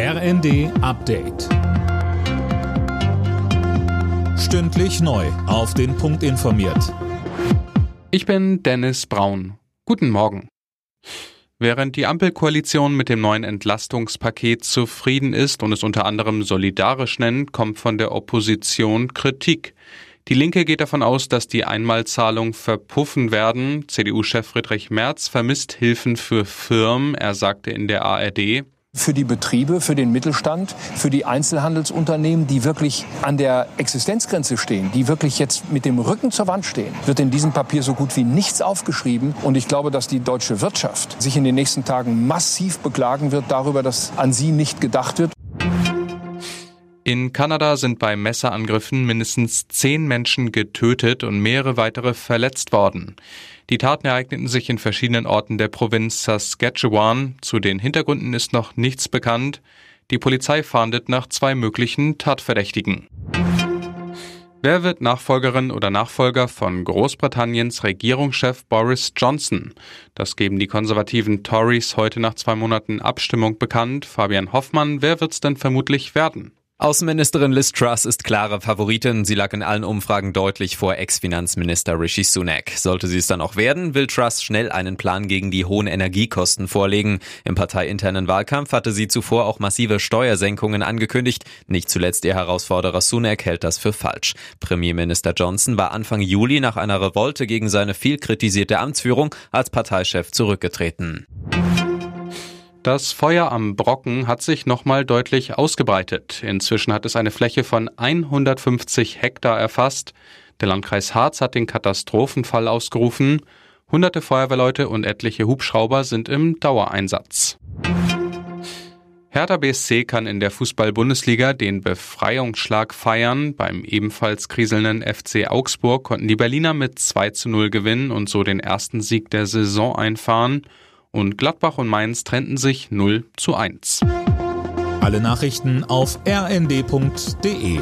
RND Update. Stündlich neu. Auf den Punkt informiert. Ich bin Dennis Braun. Guten Morgen. Während die Ampelkoalition mit dem neuen Entlastungspaket zufrieden ist und es unter anderem solidarisch nennt, kommt von der Opposition Kritik. Die Linke geht davon aus, dass die Einmalzahlungen verpuffen werden. CDU-Chef Friedrich Merz vermisst Hilfen für Firmen. Er sagte in der ARD, für die Betriebe, für den Mittelstand, für die Einzelhandelsunternehmen, die wirklich an der Existenzgrenze stehen, die wirklich jetzt mit dem Rücken zur Wand stehen, wird in diesem Papier so gut wie nichts aufgeschrieben. Und ich glaube, dass die deutsche Wirtschaft sich in den nächsten Tagen massiv beklagen wird darüber, dass an sie nicht gedacht wird. In Kanada sind bei Messerangriffen mindestens zehn Menschen getötet und mehrere weitere verletzt worden. Die Taten ereigneten sich in verschiedenen Orten der Provinz Saskatchewan. Zu den Hintergründen ist noch nichts bekannt. Die Polizei fahndet nach zwei möglichen Tatverdächtigen. Wer wird Nachfolgerin oder Nachfolger von Großbritanniens Regierungschef Boris Johnson? Das geben die konservativen Tories heute nach zwei Monaten Abstimmung bekannt. Fabian Hoffmann, wer wird's denn vermutlich werden? Außenministerin Liz Truss ist klare Favoritin. Sie lag in allen Umfragen deutlich vor Ex-Finanzminister Rishi Sunak. Sollte sie es dann auch werden, will Truss schnell einen Plan gegen die hohen Energiekosten vorlegen. Im parteiinternen Wahlkampf hatte sie zuvor auch massive Steuersenkungen angekündigt. Nicht zuletzt ihr Herausforderer Sunak hält das für falsch. Premierminister Johnson war Anfang Juli nach einer Revolte gegen seine viel kritisierte Amtsführung als Parteichef zurückgetreten. Das Feuer am Brocken hat sich nochmal deutlich ausgebreitet. Inzwischen hat es eine Fläche von 150 Hektar erfasst. Der Landkreis Harz hat den Katastrophenfall ausgerufen. Hunderte Feuerwehrleute und etliche Hubschrauber sind im Dauereinsatz. Hertha BSC kann in der Fußball-Bundesliga den Befreiungsschlag feiern. Beim ebenfalls kriselnden FC Augsburg konnten die Berliner mit 2 zu 0 gewinnen und so den ersten Sieg der Saison einfahren und Gladbach und Mainz trennten sich 0 zu 1. Alle Nachrichten auf rnd.de